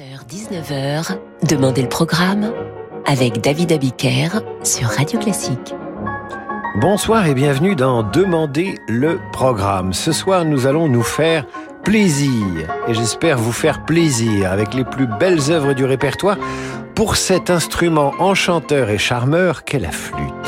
18h-19h, Demandez le programme avec David Abiker sur Radio Classique. Bonsoir et bienvenue dans Demandez le programme. Ce soir, nous allons nous faire plaisir et j'espère vous faire plaisir avec les plus belles œuvres du répertoire pour cet instrument enchanteur et charmeur qu'est la flûte.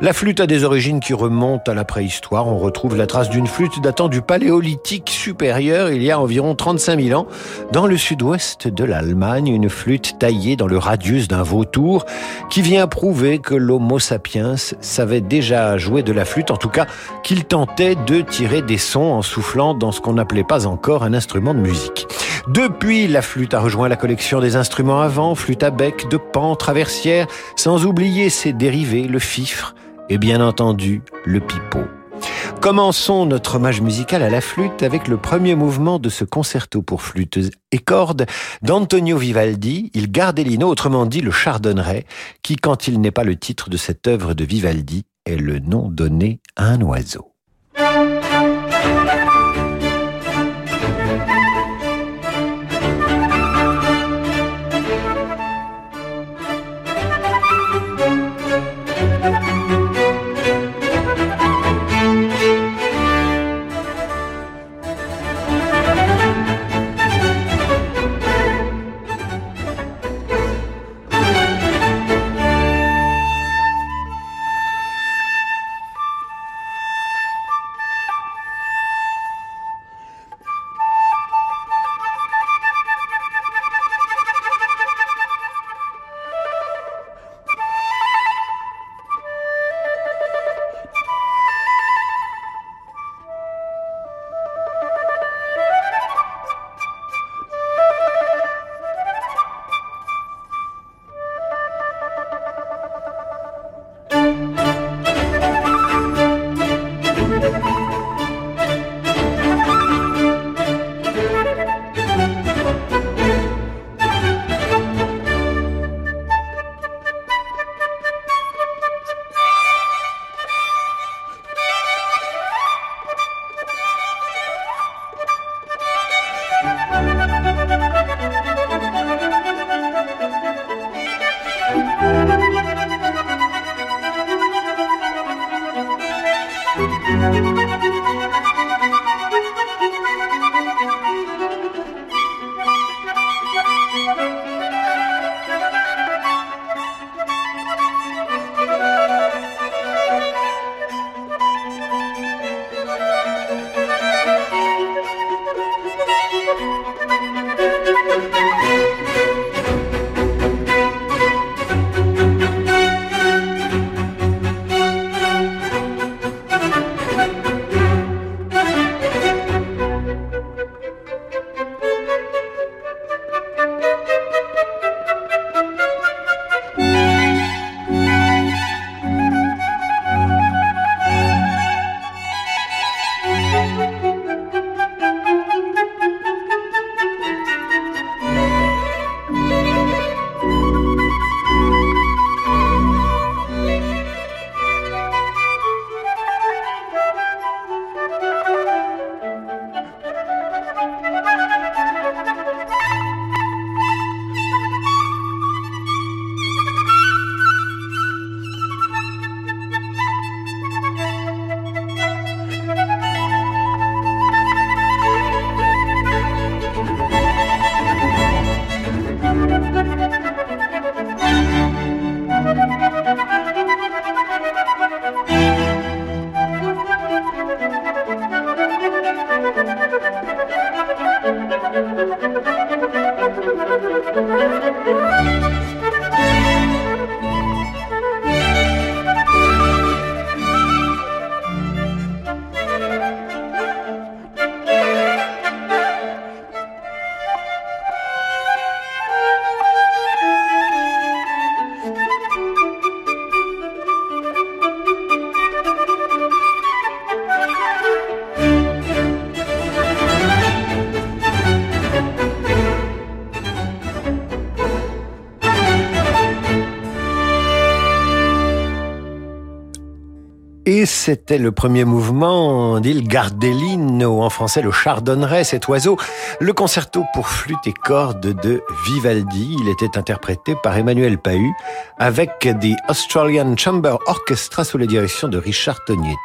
La flûte a des origines qui remontent à la préhistoire. On retrouve la trace d'une flûte datant du paléolithique supérieur il y a environ 35 000 ans dans le sud-ouest de l'Allemagne, une flûte taillée dans le radius d'un vautour qui vient prouver que l'homo sapiens savait déjà jouer de la flûte, en tout cas qu'il tentait de tirer des sons en soufflant dans ce qu'on n'appelait pas encore un instrument de musique. Depuis, la flûte a rejoint la collection des instruments à vent, flûte à bec, de pan, traversière, sans oublier ses dérivés, le fifre, et bien entendu le pipeau. Commençons notre hommage musical à la flûte avec le premier mouvement de ce concerto pour flûte et cordes d'Antonio Vivaldi, il Gardellino, autrement dit le chardonneret, qui, quand il n'est pas le titre de cette œuvre de Vivaldi, est le nom donné à un oiseau. C'était le premier mouvement d'Il Gardellino, en français le chardonneret, cet oiseau, le concerto pour flûte et cordes de Vivaldi. Il était interprété par Emmanuel Pahu avec The Australian Chamber Orchestra sous la direction de Richard Tognetti.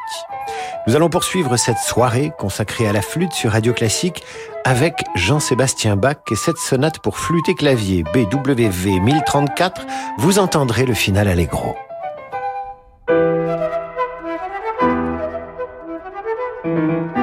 Nous allons poursuivre cette soirée consacrée à la flûte sur Radio Classique avec Jean-Sébastien Bach et cette sonate pour flûte et clavier BWV 1034. Vous entendrez le final allegro. Thank you.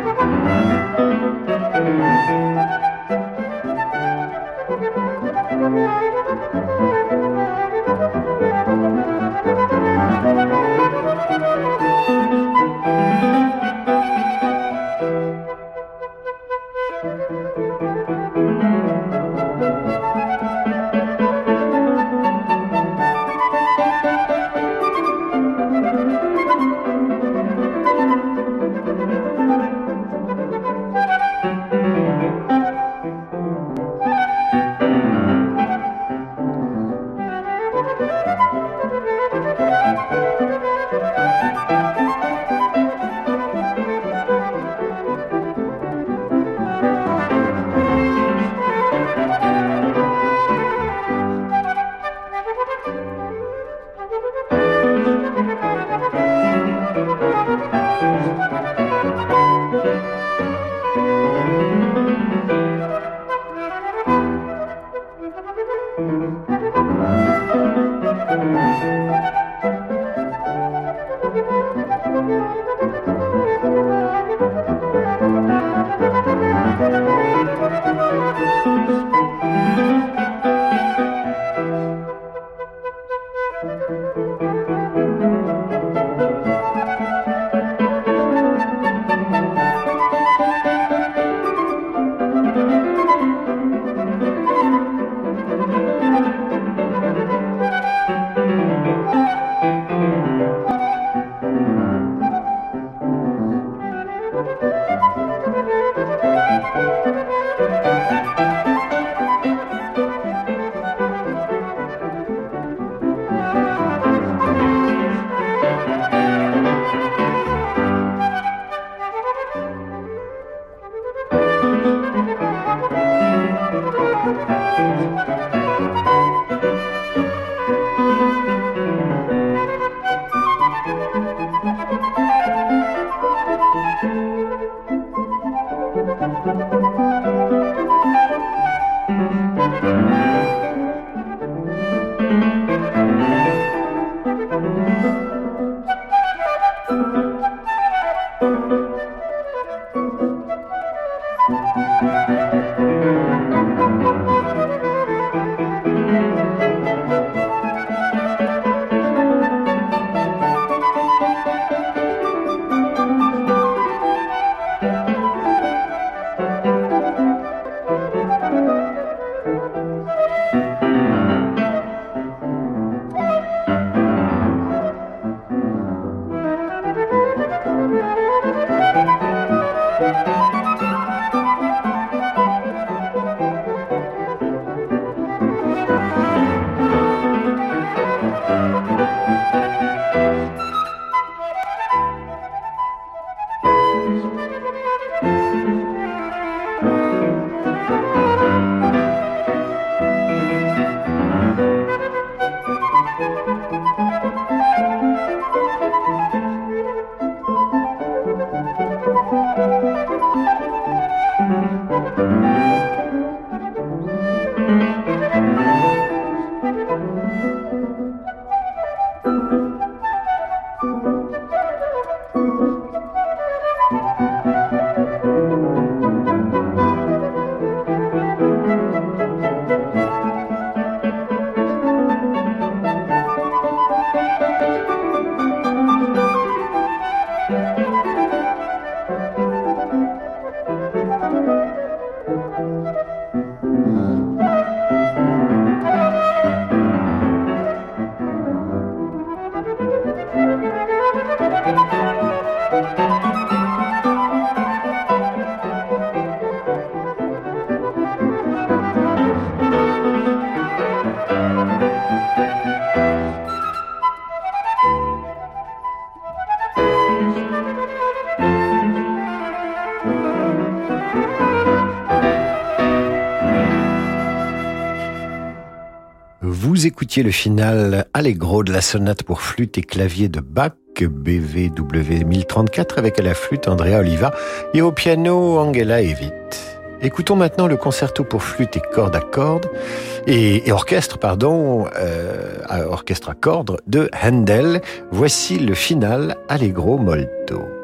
Écoutiez le final Allegro de la sonate pour flûte et clavier de Bach, BVW 1034, avec à la flûte Andrea Oliva et au piano Angela Evit. Écoutons maintenant le concerto pour flûte et cordes à cordes et, orchestre, pardon, euh, orchestre à cordes de Handel. Voici le final Allegro molto.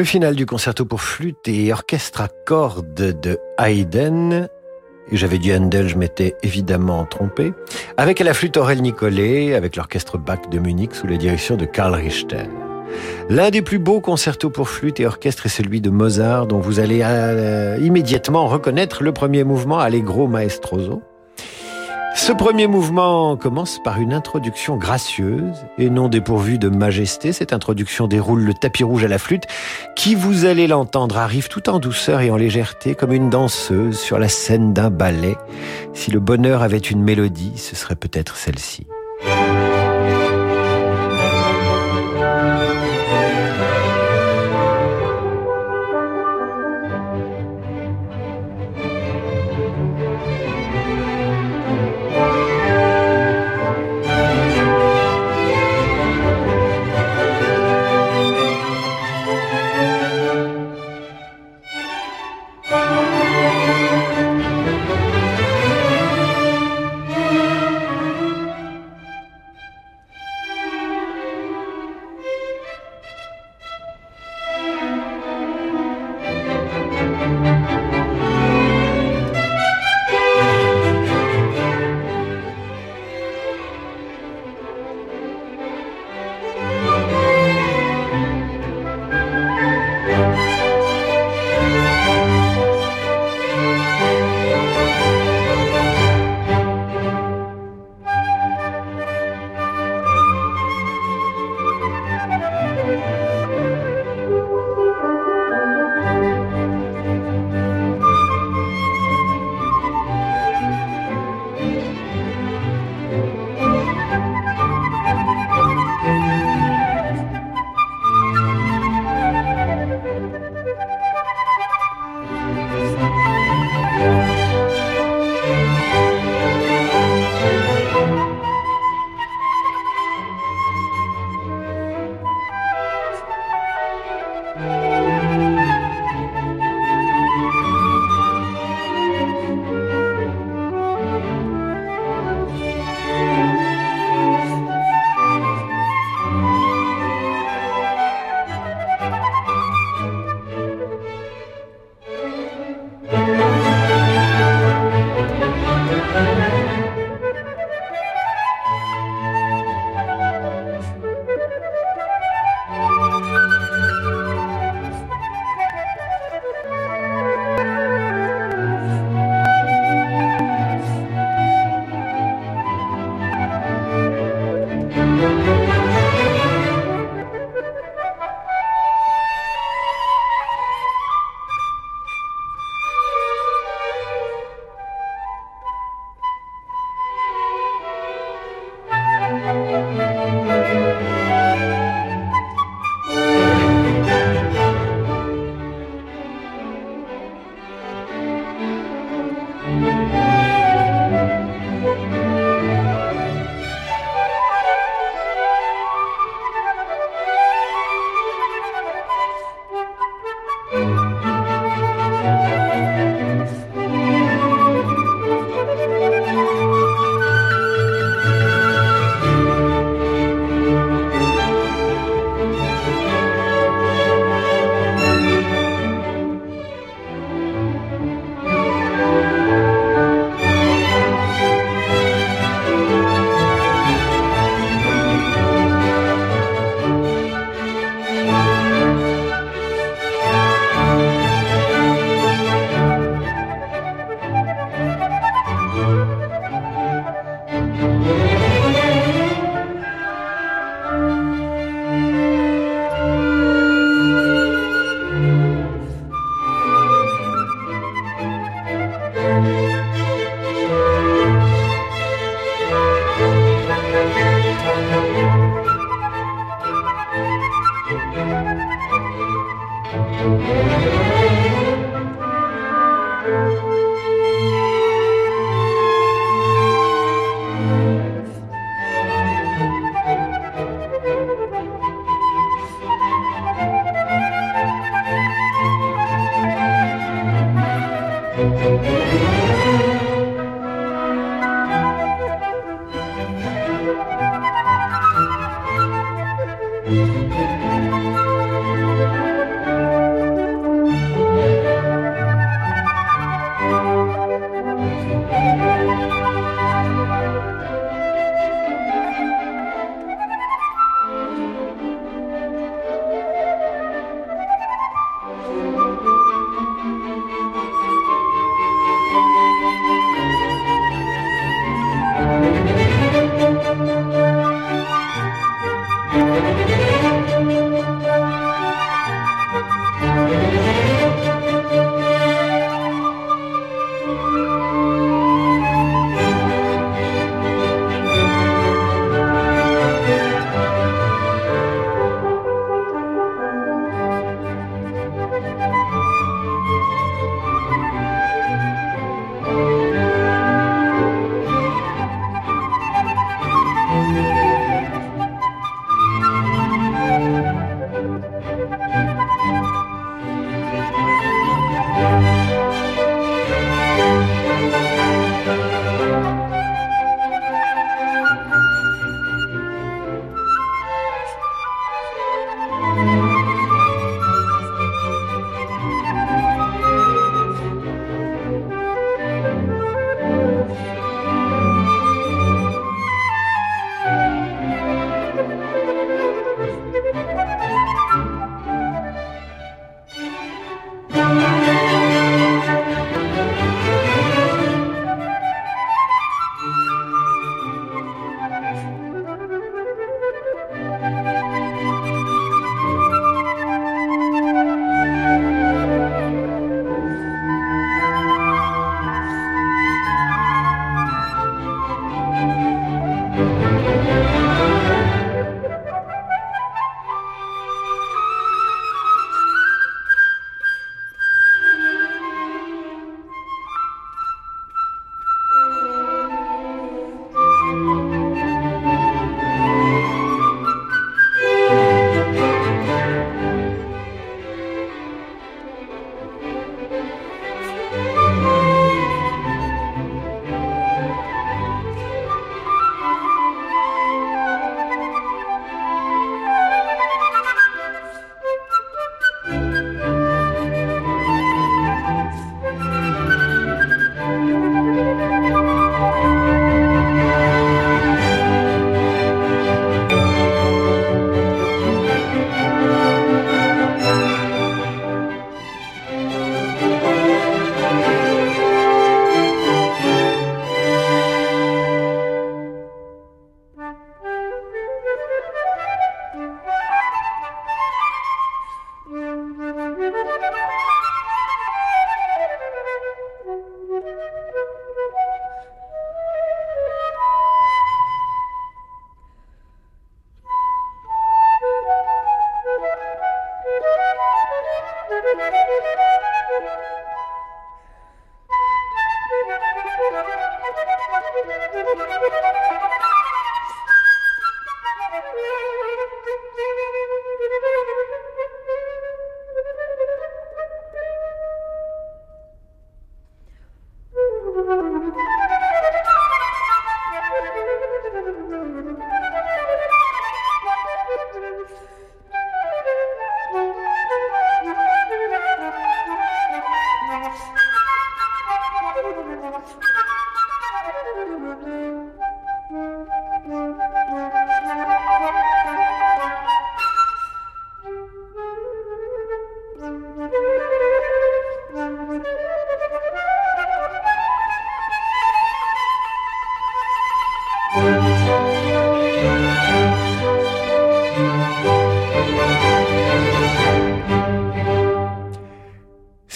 Le final du concerto pour flûte et orchestre à cordes de Haydn. J'avais dit Handel, je m'étais évidemment trompé. Avec la flûte Aurel Nicolet, avec l'orchestre Bach de Munich sous la direction de Karl Richter. L'un des plus beaux concertos pour flûte et orchestre est celui de Mozart, dont vous allez euh, immédiatement reconnaître le premier mouvement Allegro Maestroso. Ce premier mouvement commence par une introduction gracieuse et non dépourvue de majesté. Cette introduction déroule le tapis rouge à la flûte qui, vous allez l'entendre, arrive tout en douceur et en légèreté comme une danseuse sur la scène d'un ballet. Si le bonheur avait une mélodie, ce serait peut-être celle-ci. Amen.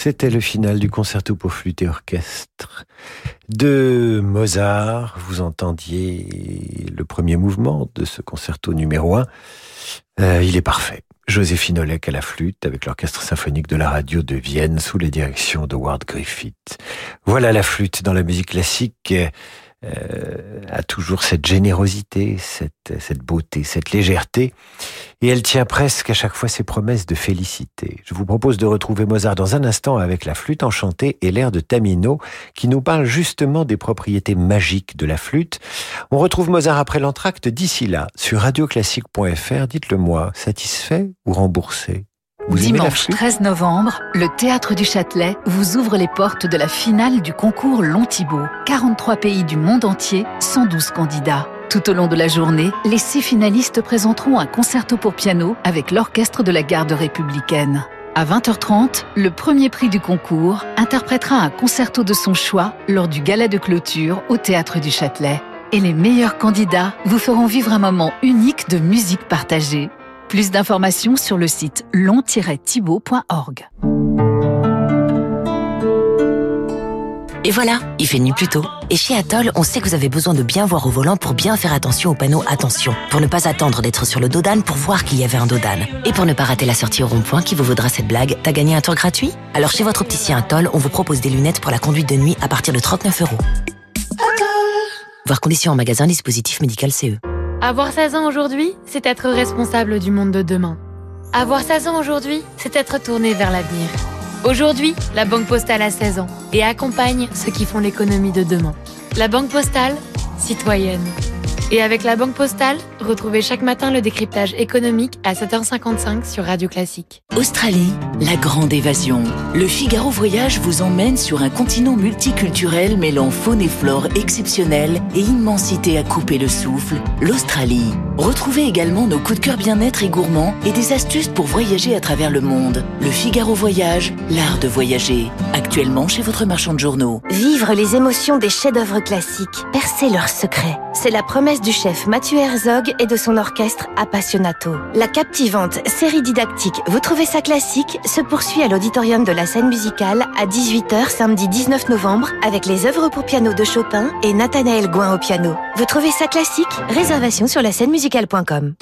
C'était le final du concerto pour flûte et orchestre de Mozart. Vous entendiez le premier mouvement de ce concerto numéro 1. Euh, il est parfait. Joséphine Olek à la flûte avec l'orchestre symphonique de la radio de Vienne sous la direction de Griffith. Voilà la flûte dans la musique classique euh, a toujours cette générosité, cette, cette beauté, cette légèreté, et elle tient presque à chaque fois ses promesses de félicité. Je vous propose de retrouver Mozart dans un instant avec la flûte enchantée et l'air de Tamino, qui nous parle justement des propriétés magiques de la flûte. On retrouve Mozart après l'entracte d'ici là, sur radioclassique.fr. Dites-le moi, satisfait ou remboursé? Dimanche 13 novembre, le Théâtre du Châtelet vous ouvre les portes de la finale du concours Long Thibault. 43 pays du monde entier, 112 candidats. Tout au long de la journée, les six finalistes présenteront un concerto pour piano avec l'orchestre de la garde républicaine. À 20h30, le premier prix du concours interprétera un concerto de son choix lors du gala de clôture au Théâtre du Châtelet. Et les meilleurs candidats vous feront vivre un moment unique de musique partagée. Plus d'informations sur le site long-thibault.org. Et voilà, il fait nuit plus tôt. Et chez Atoll, on sait que vous avez besoin de bien voir au volant pour bien faire attention au panneau Attention, pour ne pas attendre d'être sur le dodan pour voir qu'il y avait un dodan. Et pour ne pas rater la sortie au rond-point qui vous vaudra cette blague, t'as gagné un tour gratuit? Alors chez votre opticien Atoll, on vous propose des lunettes pour la conduite de nuit à partir de 39 euros. Voir conditions en magasin, dispositif médical CE. Avoir 16 ans aujourd'hui, c'est être responsable du monde de demain. Avoir 16 ans aujourd'hui, c'est être tourné vers l'avenir. Aujourd'hui, la Banque Postale a 16 ans et accompagne ceux qui font l'économie de demain. La Banque Postale, citoyenne. Et avec la Banque Postale, retrouvez chaque matin le décryptage économique à 7h55 sur Radio Classique. Australie, la grande évasion. Le Figaro Voyage vous emmène sur un continent multiculturel mêlant faune et flore exceptionnelle et immensité à couper le souffle, l'Australie. Retrouvez également nos coups de cœur bien-être et gourmands et des astuces pour voyager à travers le monde. Le Figaro Voyage, l'art de voyager. Actuellement chez votre marchand de journaux. Vivre les émotions des chefs-d'œuvre classiques, percer leurs secrets. C'est la promesse du chef Mathieu Herzog et de son orchestre Appassionato. La captivante série didactique Vous trouvez ça classique se poursuit à l'auditorium de la scène musicale à 18h samedi 19 novembre avec les œuvres pour piano de Chopin et Nathanaël Gouin au piano. Vous trouvez ça classique? Réservation sur la scène musicale.com.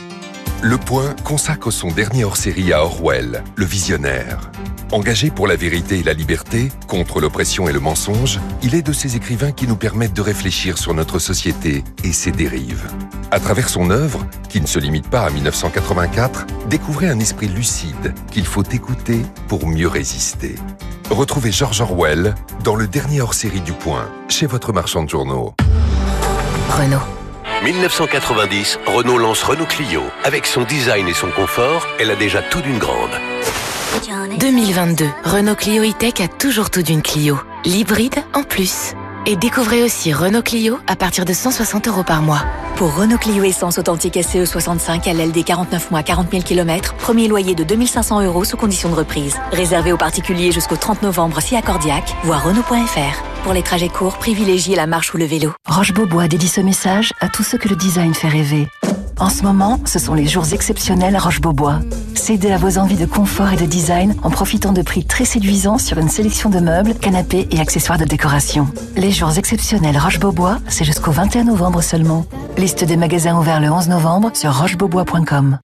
Le Point consacre son dernier hors-série à Orwell, le visionnaire. Engagé pour la vérité et la liberté, contre l'oppression et le mensonge, il est de ces écrivains qui nous permettent de réfléchir sur notre société et ses dérives. À travers son œuvre, qui ne se limite pas à 1984, découvrez un esprit lucide qu'il faut écouter pour mieux résister. Retrouvez George Orwell dans le dernier hors-série du Point, chez votre marchand de journaux. Renault. 1990, Renault lance Renault Clio. Avec son design et son confort, elle a déjà tout d'une grande. 2022, Renault Clio E-Tech a toujours tout d'une Clio. L'hybride en plus. Et découvrez aussi Renault Clio à partir de 160 euros par mois. Pour Renault Clio Essence authentique SCE 65 LLD 49 mois 40 000 km, premier loyer de 2500 euros sous condition de reprise. Réservé aux particuliers jusqu'au 30 novembre si accordiaque, voire Renault.fr. Pour les trajets courts, privilégiez la marche ou le vélo. Roche Beaubois dédie ce message à tous ceux que le design fait rêver. En ce moment, ce sont les jours exceptionnels à Roche-Beaubois. Cédez à vos envies de confort et de design en profitant de prix très séduisants sur une sélection de meubles, canapés et accessoires de décoration. Les jours exceptionnels Roche-Beaubois, c'est jusqu'au 21 novembre seulement. Liste des magasins ouverts le 11 novembre sur rochebeaubois.com.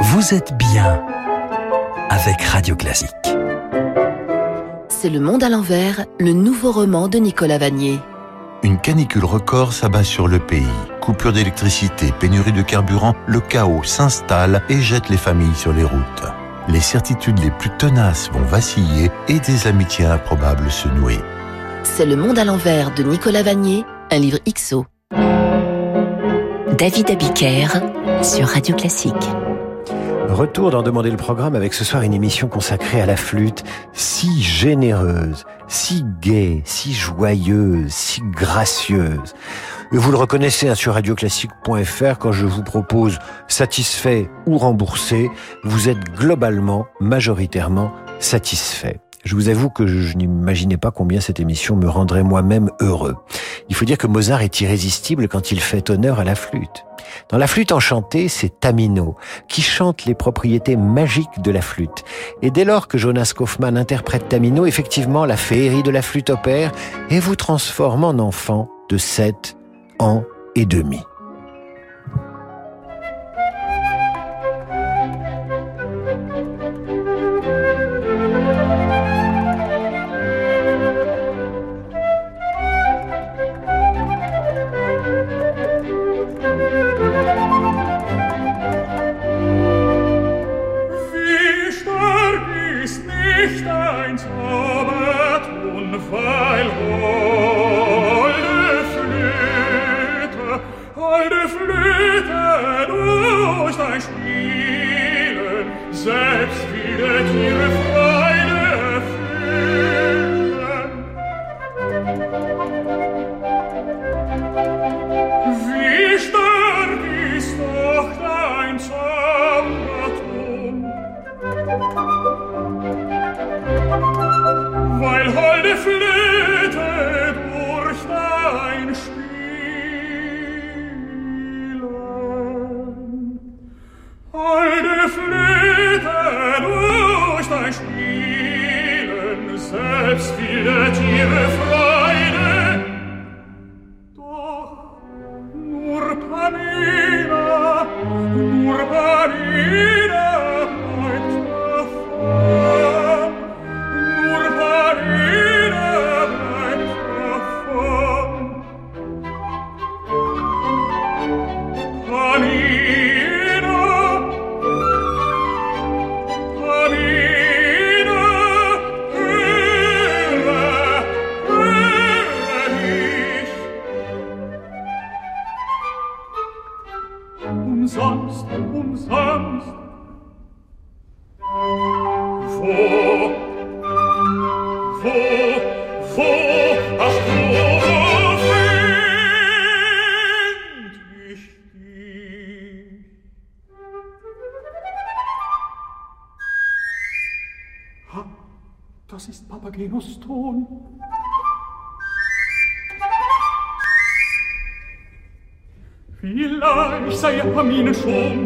Vous êtes bien avec Radio Classique. C'est Le Monde à l'envers, le nouveau roman de Nicolas Vanier. Une canicule record s'abat sur le pays. Coupure d'électricité, pénurie de carburant, le chaos s'installe et jette les familles sur les routes. Les certitudes les plus tenaces vont vaciller et des amitiés improbables se nouer. C'est Le Monde à l'envers de Nicolas Vanier, un livre XO. David Abiker sur Radio Classique. Retour d'en demander le programme avec ce soir une émission consacrée à la flûte, si généreuse, si gaie, si joyeuse, si gracieuse. Et vous le reconnaissez hein, sur radioclassique.fr quand je vous propose satisfait ou remboursé, vous êtes globalement, majoritairement satisfait. Je vous avoue que je, n'imaginais pas combien cette émission me rendrait moi-même heureux. Il faut dire que Mozart est irrésistible quand il fait honneur à la flûte. Dans la flûte enchantée, c'est Tamino qui chante les propriétés magiques de la flûte. Et dès lors que Jonas Kaufmann interprète Tamino, effectivement, la féerie de la flûte opère et vous transforme en enfant de 7 et demi. Kaminen schon.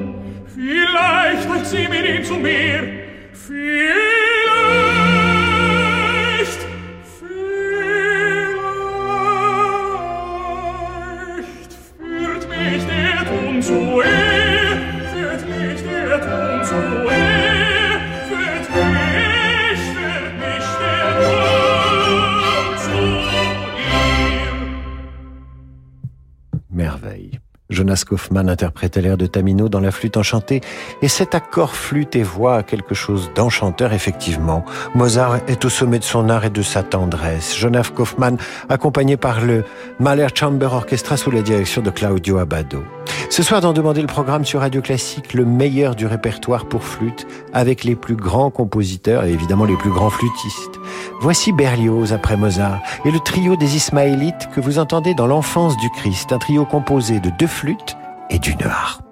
Jonas Kaufmann interprétait l'air de Tamino dans la flûte enchantée, et cet accord flûte et voix a quelque chose d'enchanteur, effectivement. Mozart est au sommet de son art et de sa tendresse. Jonas Kaufmann, accompagné par le Mahler Chamber Orchestra sous la direction de Claudio Abbado. Ce soir, dans Demander le programme sur Radio Classique, le meilleur du répertoire pour flûte, avec les plus grands compositeurs et évidemment les plus grands flûtistes. Voici Berlioz après Mozart et le trio des Ismaélites que vous entendez dans l'enfance du Christ, un trio composé de deux flûtes et d'une harpe.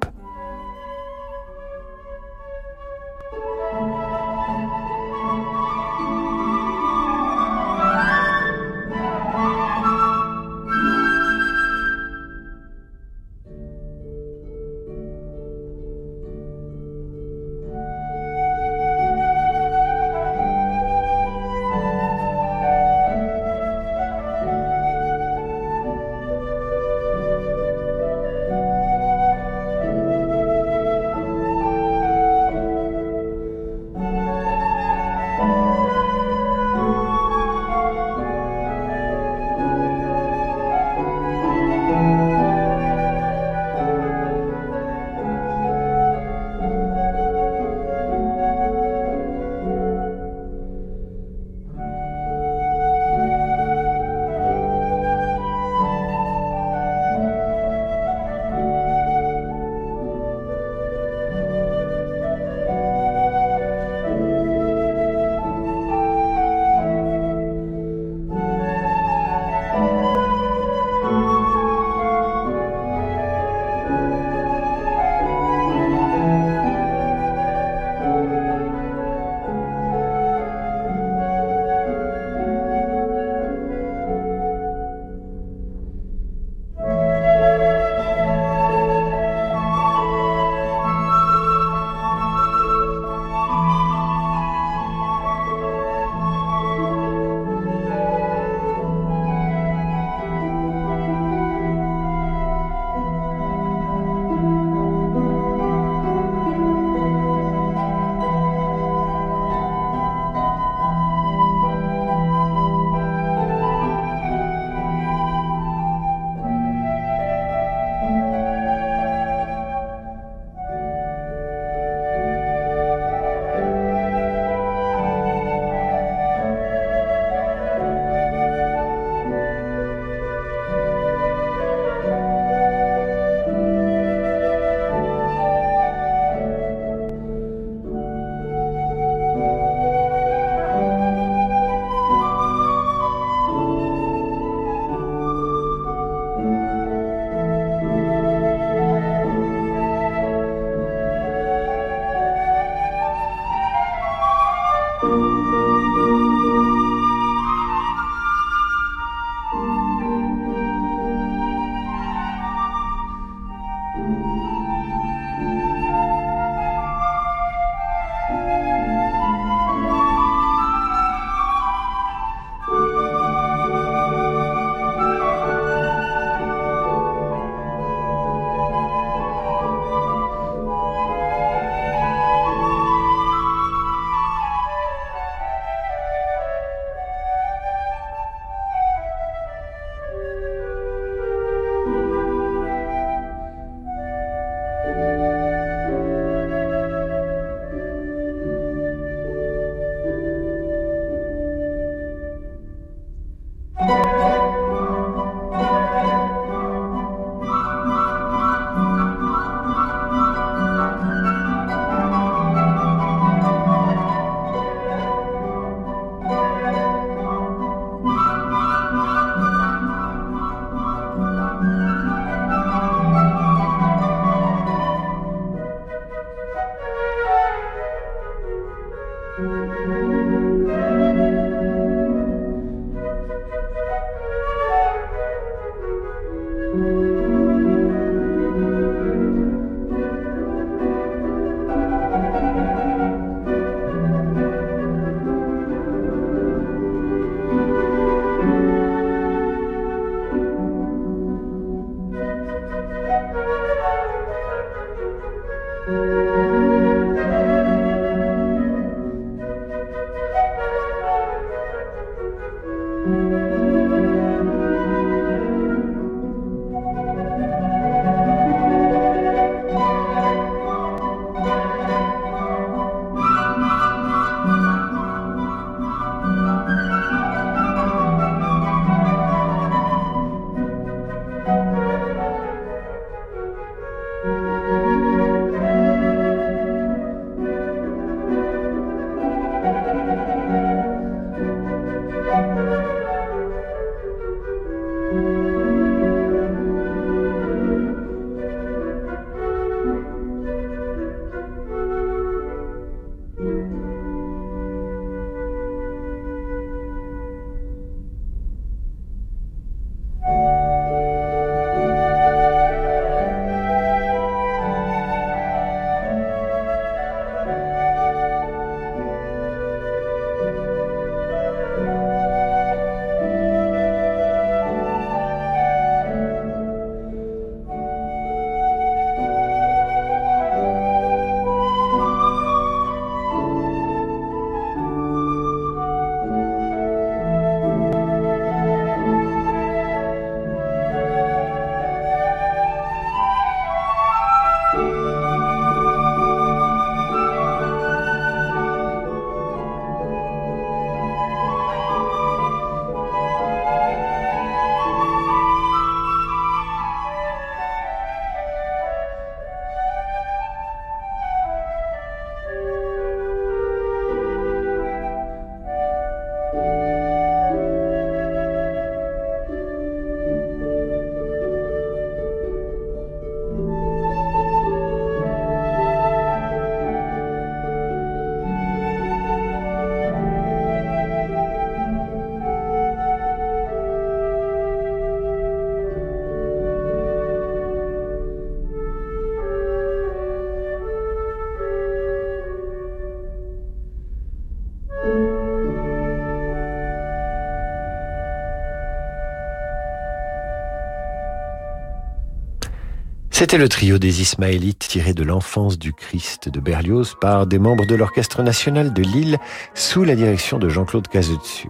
C'était le trio des Ismaélites tiré de l'enfance du Christ de Berlioz par des membres de l'Orchestre national de Lille sous la direction de Jean-Claude Cazetsu.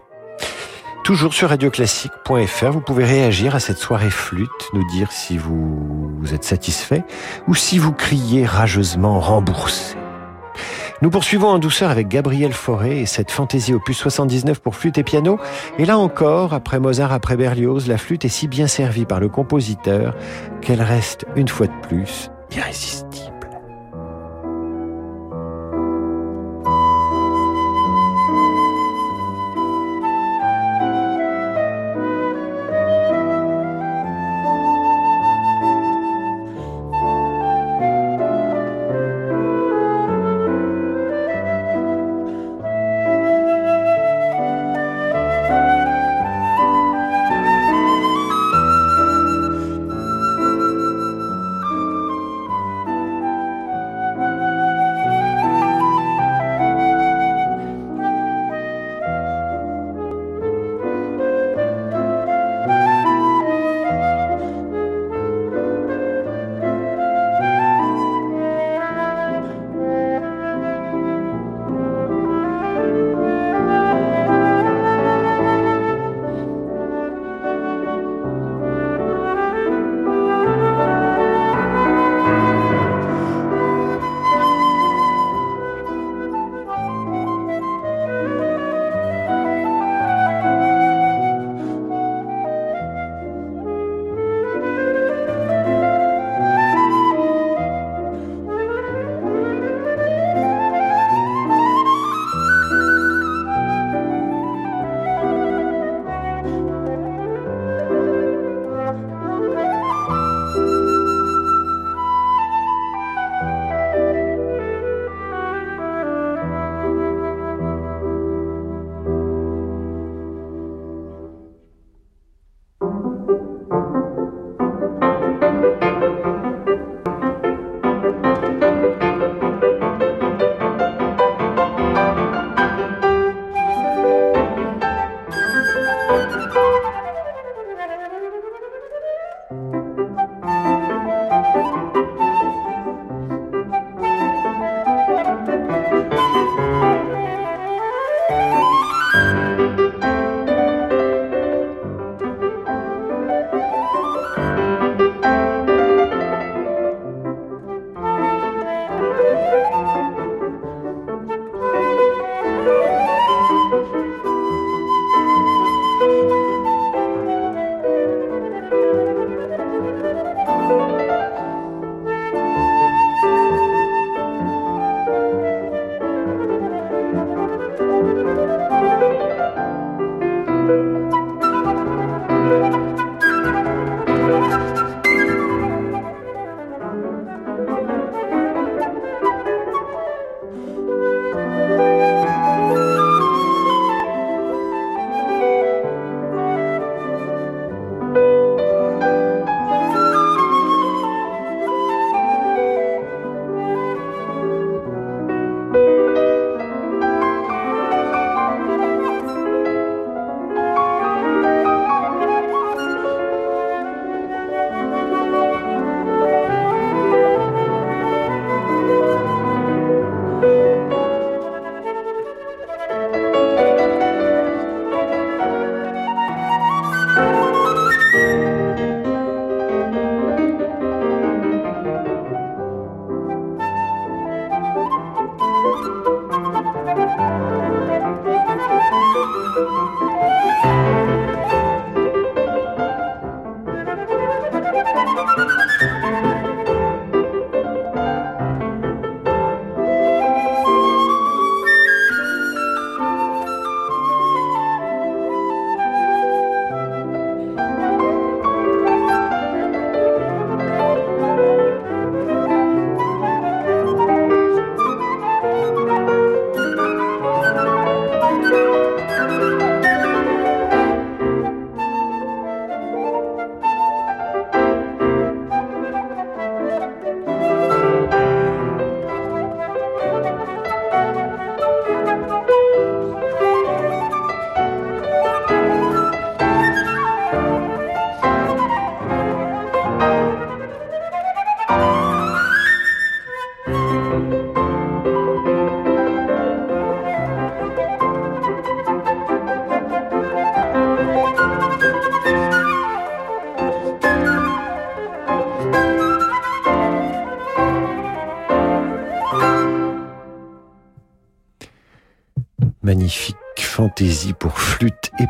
Toujours sur radioclassique.fr, vous pouvez réagir à cette soirée flûte, nous dire si vous, êtes satisfait ou si vous criez rageusement remboursé. Nous poursuivons en douceur avec Gabriel Fauré et cette fantaisie opus 79 pour flûte et piano. Et là encore, après Mozart, après Berlioz, la flûte est si bien servie par le compositeur qu'elle reste une fois de plus irrésistible.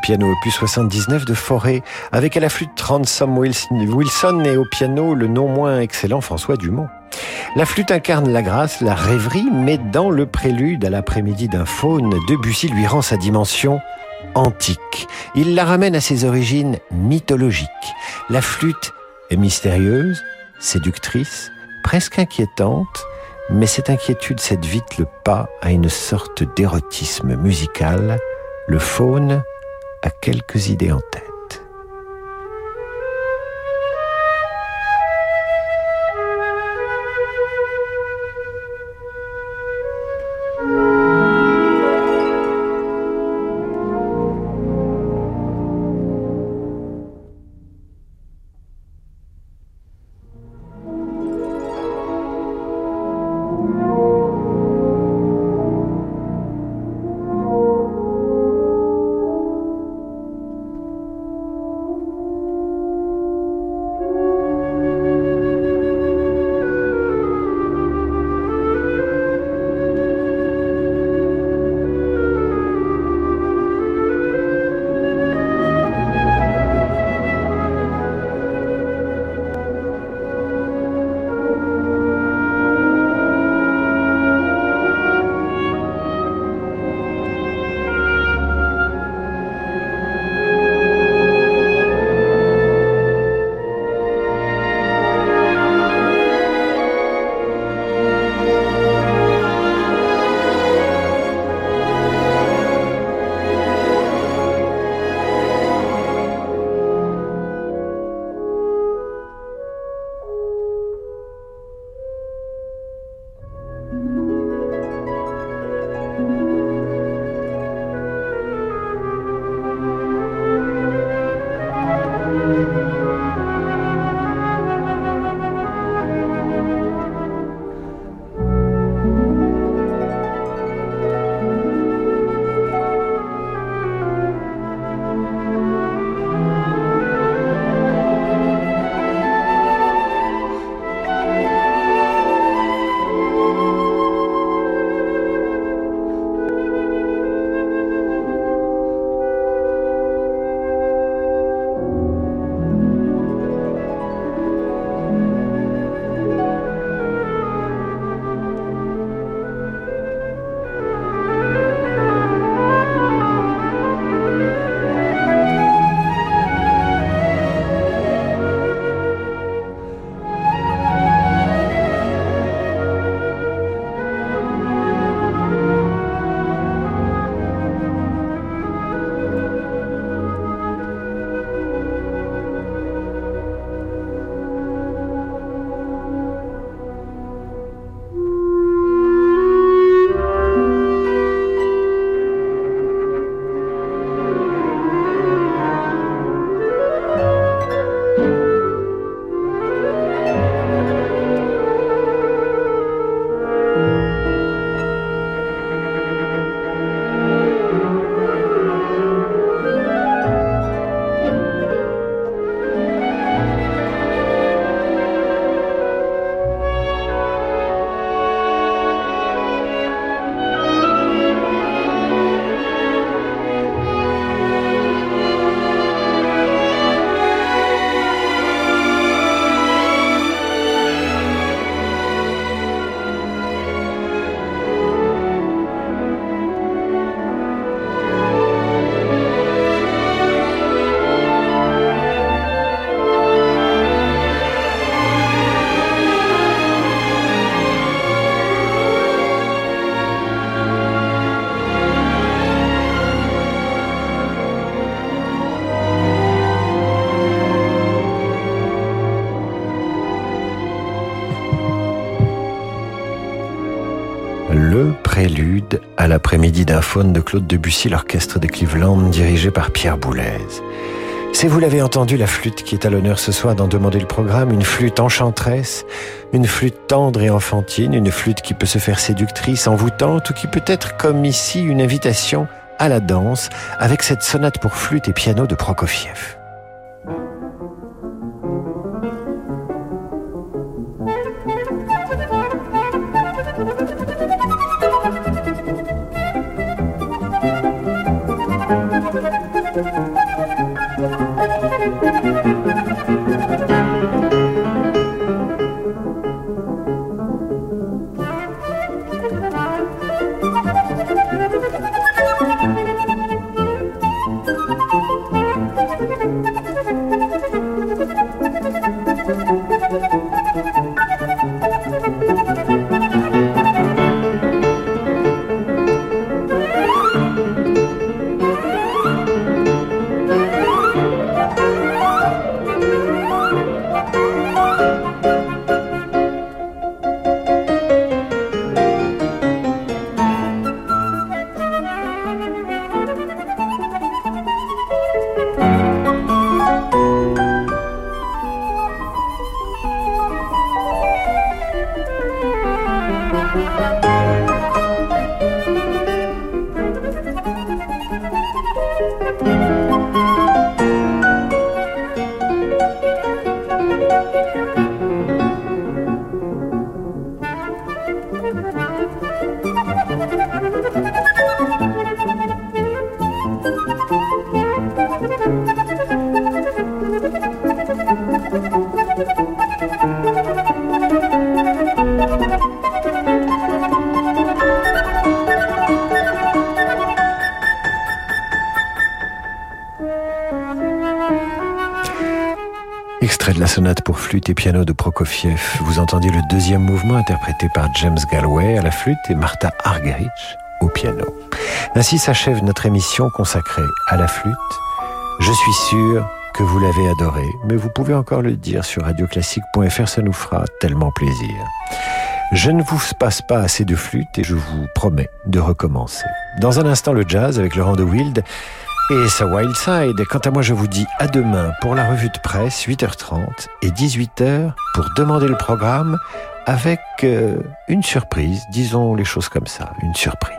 Piano opus 79 de Forêt, avec à la flûte Ransom Wilson et au piano le non moins excellent François Dumont. La flûte incarne la grâce, la rêverie, mais dans le prélude à l'après-midi d'un faune, Debussy lui rend sa dimension antique. Il la ramène à ses origines mythologiques. La flûte est mystérieuse, séductrice, presque inquiétante, mais cette inquiétude cède vite le pas à une sorte d'érotisme musical. Le faune a quelques idées en tête. Faune de Claude Debussy, l'orchestre de Cleveland dirigé par Pierre Boulez. C'est, vous l'avez entendu, la flûte qui est à l'honneur ce soir d'en demander le programme, une flûte enchanteresse, une flûte tendre et enfantine, une flûte qui peut se faire séductrice, envoûtante, ou qui peut être, comme ici, une invitation à la danse, avec cette sonate pour flûte et piano de Prokofiev. Flûte et piano de Prokofiev. Vous entendiez le deuxième mouvement interprété par James Galway à la flûte et Martha Argerich au piano. Ainsi s'achève notre émission consacrée à la flûte. Je suis sûr que vous l'avez adoré, mais vous pouvez encore le dire sur radioclassique.fr, ça nous fera tellement plaisir. Je ne vous passe pas assez de flûte et je vous promets de recommencer. Dans un instant, le jazz avec Laurent de Wild et sa Wild Side. Quant à moi, je vous dis à demain pour la revue de presse, 8h30 et 18h pour demander le programme avec euh, une surprise, disons les choses comme ça, une surprise.